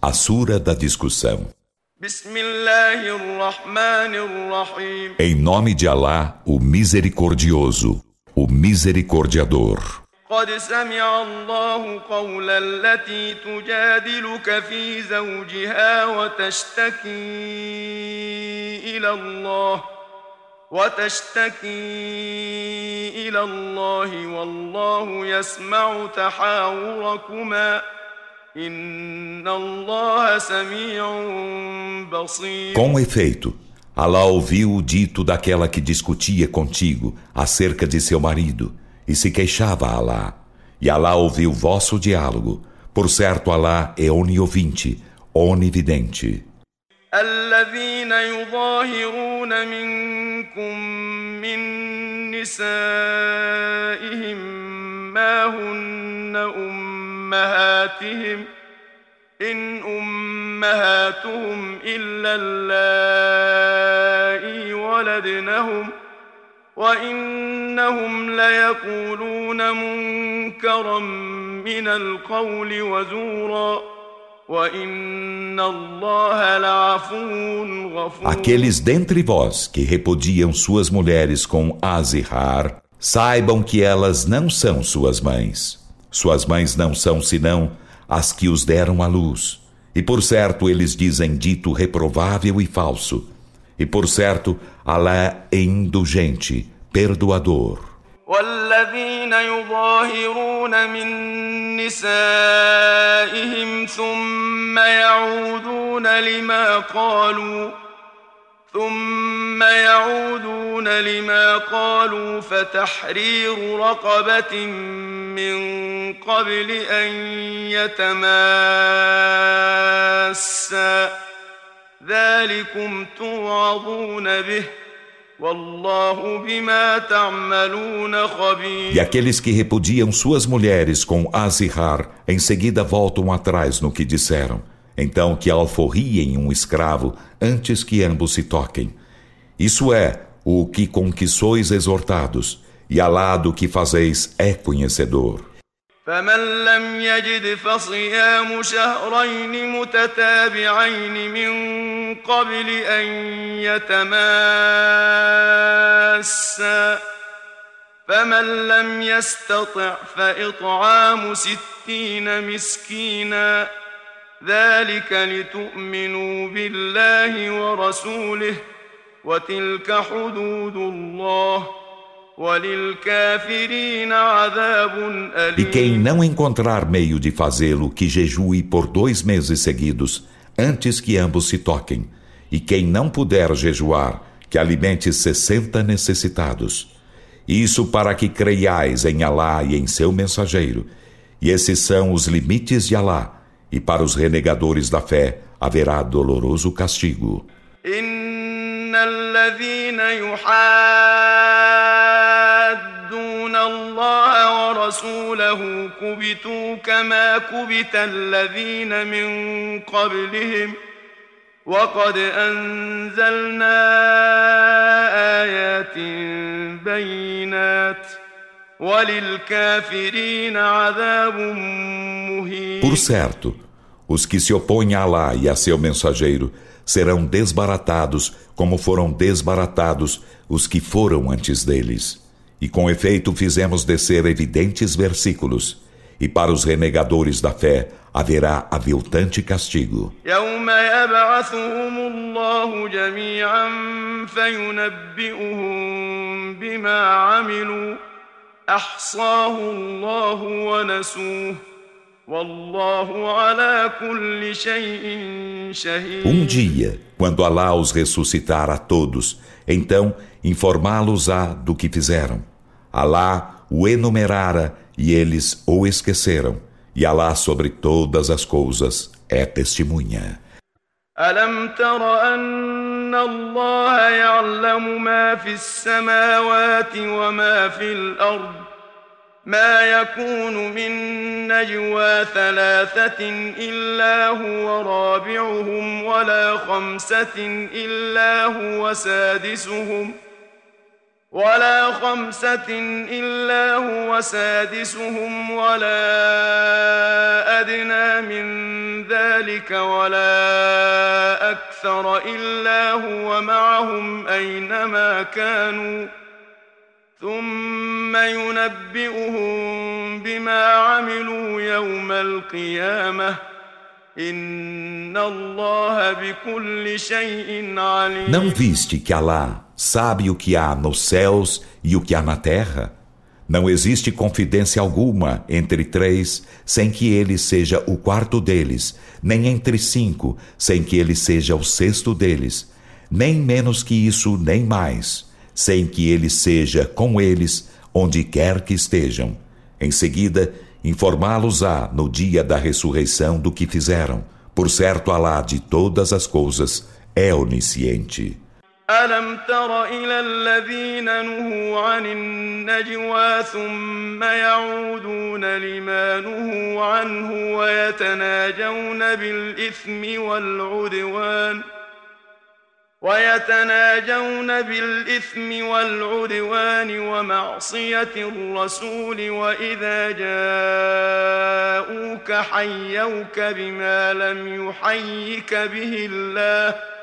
A Sura da Discussão. Em nome de Alá, o Misericordioso, o Misericordiador. قد سمع الله قول التي تجادلك في زوجها وتشتكي إلى الله وتشتكي إلى الله والله يسمع تحاوركما Com efeito, Allah ouviu o dito daquela que discutia contigo acerca de seu marido e se queixava a Alá. E Alá ouviu vosso diálogo. Por certo, Alá é oniovinte, onividente. الذين يظاهرون منكم من نسائهم ما هن أمهاتهم إن أمهاتهم إلا اللائي ولدنهم ۖ وإنهم ليقولون منكرا من القول وزورا Aqueles dentre vós que repudiam suas mulheres com azihar, saibam que elas não são suas mães. Suas mães não são senão as que os deram à luz. E por certo eles dizem dito reprovável e falso. E por certo, Alá é indulgente, perdoador. والذين يظاهرون من نسائهم ثم يعودون لما قالوا ثم يعودون لما قالوا فتحرير رقبة من قبل أن يتماسا ذلكم توعظون به E aqueles que repudiam suas mulheres com azihar, em seguida voltam atrás no que disseram. Então que alforriem um escravo antes que ambos se toquem. Isso é o que com que sois exortados, e Alá do que fazeis é conhecedor. فمن لم يجد فصيام شهرين متتابعين من قبل أن يتماسا فمن لم يستطع فإطعام ستين مسكينا ذلك لتؤمنوا بالله ورسوله وتلك حدود الله ۖ E quem não encontrar meio de fazê-lo, que jejue por dois meses seguidos, antes que ambos se toquem. E quem não puder jejuar, que alimente sessenta necessitados. Isso para que creiais em Alá e em seu mensageiro. E esses são os limites de Alá. E para os renegadores da fé haverá doloroso castigo. وقد أنزلنا آيات بينات Por certo, os que se opõem a Allah e a seu mensageiro serão desbaratados como foram desbaratados os que foram antes deles. E com efeito fizemos descer evidentes versículos, e para os renegadores da fé haverá aviltante castigo. Um dia, quando Alá os ressuscitar a todos, então informá-los-á do que fizeram. Alá o enumerara e eles o esqueceram. E Alá sobre todas as coisas é testemunha. ألم تر أن الله يعلم ما في السماوات وما في الأرض ما يكون من نجوى ثلاثة إلا هو رابعهم ولا خمسة إلا هو سادسهم ۖ ولا خمسة إلا هو سادسهم ولا أدنى من ذلك ولا أكثر إلا هو معهم أينما كانوا. ثم ينبئهم بما عملوا يوم القيامة. إن الله بكل شيء عليم. Sabe o que há nos céus e o que há na terra. Não existe confidência alguma entre três sem que ele seja o quarto deles, nem entre cinco sem que ele seja o sexto deles, nem menos que isso, nem mais, sem que ele seja com eles onde quer que estejam. Em seguida, informá-los-á no dia da ressurreição do que fizeram. Por certo, Alá de todas as coisas é onisciente. ألم تر إلى الذين نهوا عن النجوى ثم يعودون لما نهوا عنه ويتناجون بالإثم والعدوان ويتناجون بالإثم والعدوان ومعصية الرسول وإذا جاءوك حيوك بما لم يحيك به الله ۖ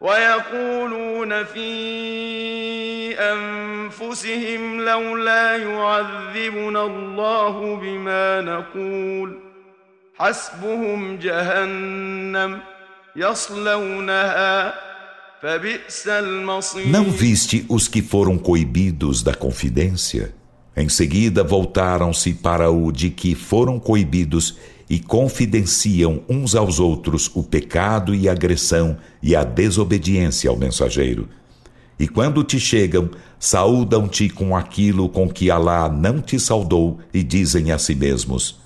ويقولون في انفسهم لولا يعذبنا الله بما نقول حسبهم جهنم يصلونها فبئس المصير Não viste os que foram coibidos da confidência? Em seguida voltaram-se para o de que foram coibidos e confidenciam uns aos outros o pecado e a agressão e a desobediência ao mensageiro. E quando te chegam, saúdam-te com aquilo com que Alá não te saudou e dizem a si mesmos: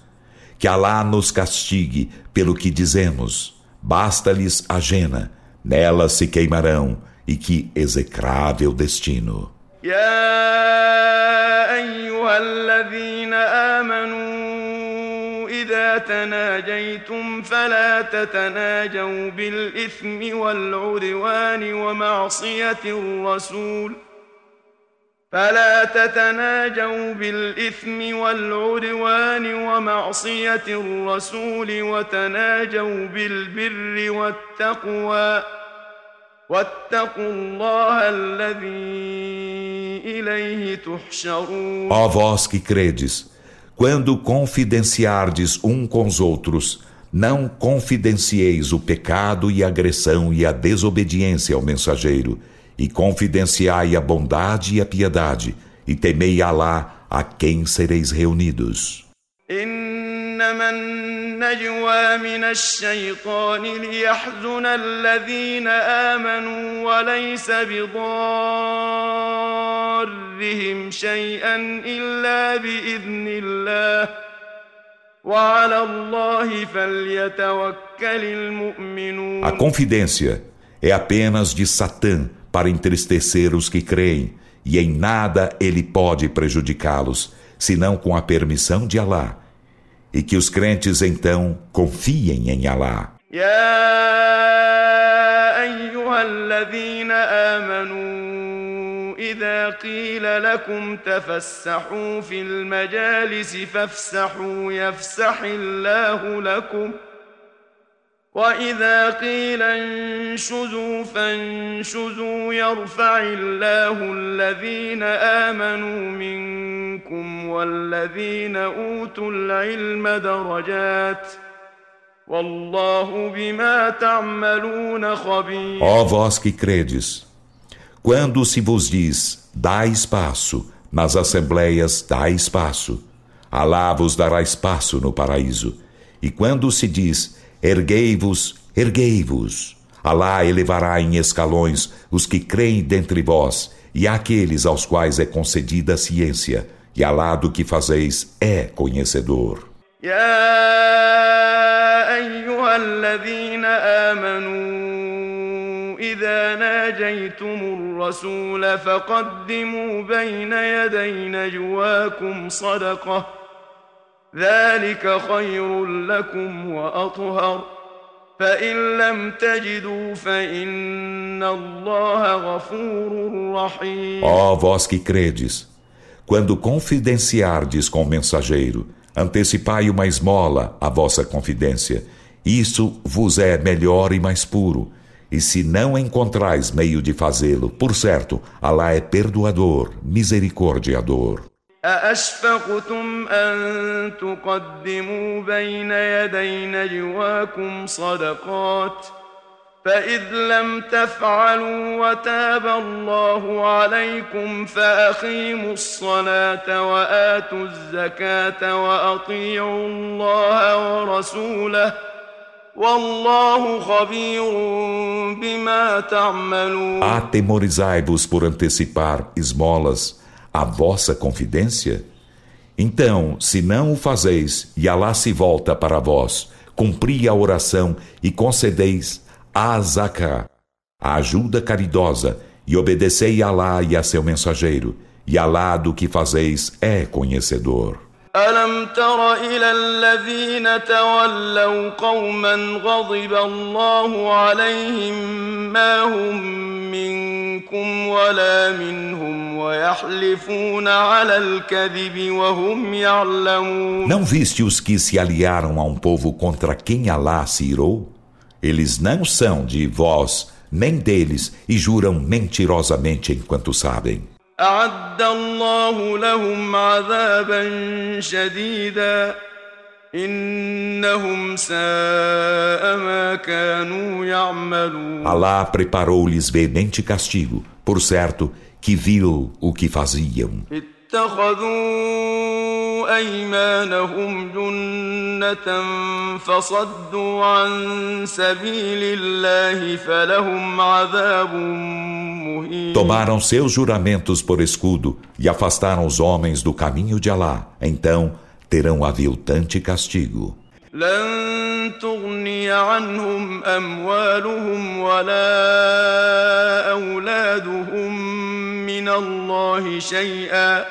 Que Alá nos castigue pelo que dizemos. Basta-lhes a jena, nela se queimarão, e que execrável destino. يا أيها الذين آمنوا إذا تناجيتم فلا تتناجوا بالإثم والعدوان ومعصية الرسول. فلا تتناجوا بالإثم والعدوان ومعصية الرسول وتناجوا بالبر والتقوى. واتقوا الله الذي إليه تحشرون. Quando confidenciardes um com os outros, não confidencieis o pecado e a agressão e a desobediência ao mensageiro, e confidenciai a bondade e a piedade, e temei Alá a quem sereis reunidos. إنما النجوى من الشيطان ليحزن الذين آمنوا وليس بضارهم شيئا إلا بإذن الله وعلى الله فليتوكل المؤمنون A confidência é apenas de Satã para entristecer os que creem, e em nada ele pode prejudicá-los, senão com a permissão de Alá e que os crentes então confiem em Alá. إذا قيل لكم تفسحوا في المجالس فافسحوا يفسح الله لكم ۖ واذا قيل انشزوا فانشزوا يرفع الله الذين امنوا منكم والذين اوتوا العلم درجات والله بما تعملون خبير Ó vós que credes, quando se vos diz, dá espaço, nas assembleias dá espaço, Alá vos dará espaço no paraíso. E quando se diz, Erguei-vos, erguei-vos. Alá elevará em escalões os que creem dentre vós e aqueles aos quais é concedida a ciência, e Alá do que fazeis é conhecedor. إذا ناجيتم الرسول فقدموا بين يدي نجواكم صدقه ذلك خير لكم وأطهر Ó oh, vós que credes, quando confidenciardes com o mensageiro, antecipai uma esmola à vossa confidência. Isso vos é melhor e mais puro. E se não encontrais meio de fazê-lo, por certo, Alá é perdoador, misericordiador. أأشفقتم أن تقدموا بين يدي نجواكم صدقات فإذ لم تفعلوا وتاب الله عليكم فأقيموا الصلاة وآتوا الزكاة وأطيعوا الله ورسوله والله خبير بما تعملون. a vossa confidência? Então, se não o fazeis, e Alá se volta para vós, cumpri a oração e concedeis a zaká, a ajuda caridosa, e obedecei a Alá e a seu mensageiro, e Alá do que fazeis é conhecedor. ألم تر إلى الذين تولوا قوما غضب الله عليهم ما هم منكم ولا منهم ويحلفون على الكذب وهم يعلمون Não viste os que se aliaram a um povo contra quem Alá se irou? Eles não são de vós, nem deles, e juram mentirosamente enquanto sabem. أعد الله لهم عذابا شديدا Alá preparou-lhes veemente castigo, por certo que viu o que faziam. اتخذوا أيمانهم جنة فصدوا عن سبيل الله فلهم عذاب مهين Tomaram seus juramentos por escudo e afastaram os homens do caminho de Alá. Então terão aviltante castigo. لن تغني عنهم أموالهم ولا أولادهم من الله شيئا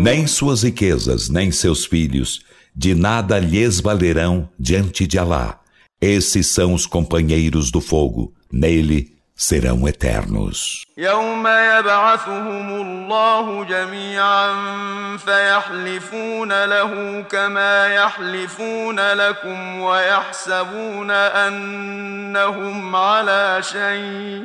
Nem suas riquezas, nem seus filhos, de nada lhes valerão diante de Alá. Esses são os companheiros do fogo. Nele serão eternos. يوم يبعثهم الله جميعا فيحلفون له كما يحلفون لكم ويحسبون أنهم على شيء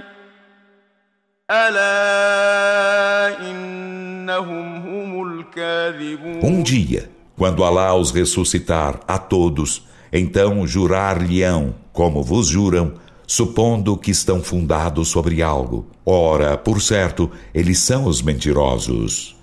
ألا إنهم هم الكاذبون Um dia, quando Alá os ressuscitar a todos, então jurar-lhe-ão, como vos juram, supondo que estão fundados sobre algo. Ora, por certo, eles são os mentirosos.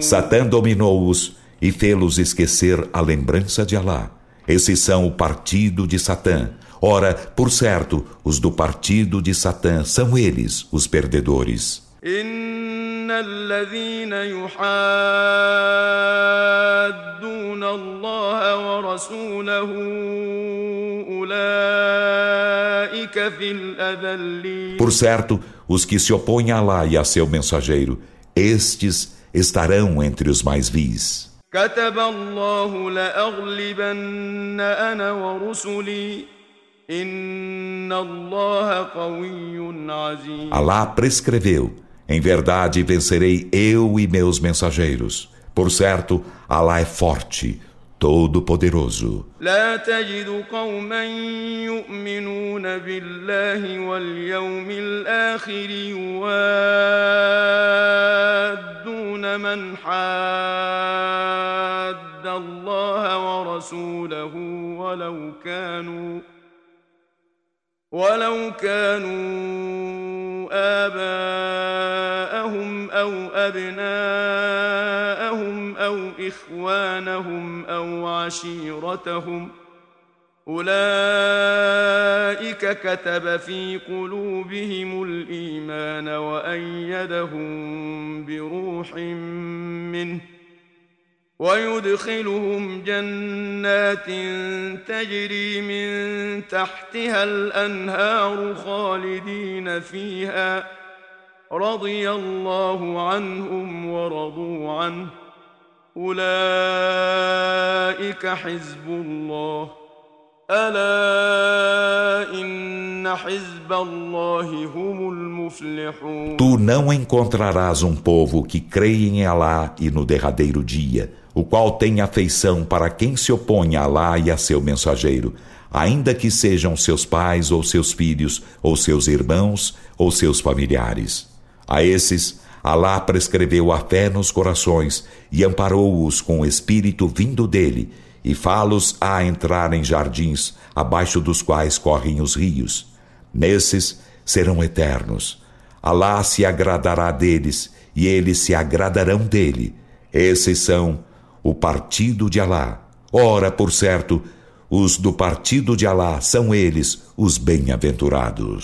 Satã dominou-os e fê-los esquecer a lembrança de Alá. Esses são o partido de Satã. Ora, por certo, os do partido de Satã são eles os perdedores. الذين يحادون الله ورسوله أولئك في الأذلين Por certo, os que se opõem a Allah e a seu mensageiro, estes estarão entre os mais vis. كتب الله لأغلبن أنا ورسلي إن الله قوي عزيز Alá prescreveu Em verdade vencerei eu e meus mensageiros Por certo, Alá é forte Todo-Poderoso. لا تجد قوما يؤمنون بالله واليوم الآخر يوادون من حاد الله ورسوله ولو كانوا ولو كانوا آباءهم أو أبناءهم أو إخوانهم أو عشيرتهم أولئك كتب في قلوبهم الإيمان وأيدهم بروح منه ويدخلهم جنات تجري من تحتها الأنهار خالدين فيها رضي الله عنهم ورضوا عنه أولئك حزب الله Tu não encontrarás um povo que creia em Alá e no derradeiro dia, o qual tem afeição para quem se opõe a Alá e a seu mensageiro, ainda que sejam seus pais ou seus filhos, ou seus irmãos ou seus familiares. A esses, Alá prescreveu a fé nos corações e amparou-os com o espírito vindo dele e fá-los a entrar em jardins, abaixo dos quais correm os rios. Nesses serão eternos. Alá se agradará deles, e eles se agradarão dele. Esses são o partido de Alá. Ora, por certo, os do partido de Alá são eles os bem-aventurados.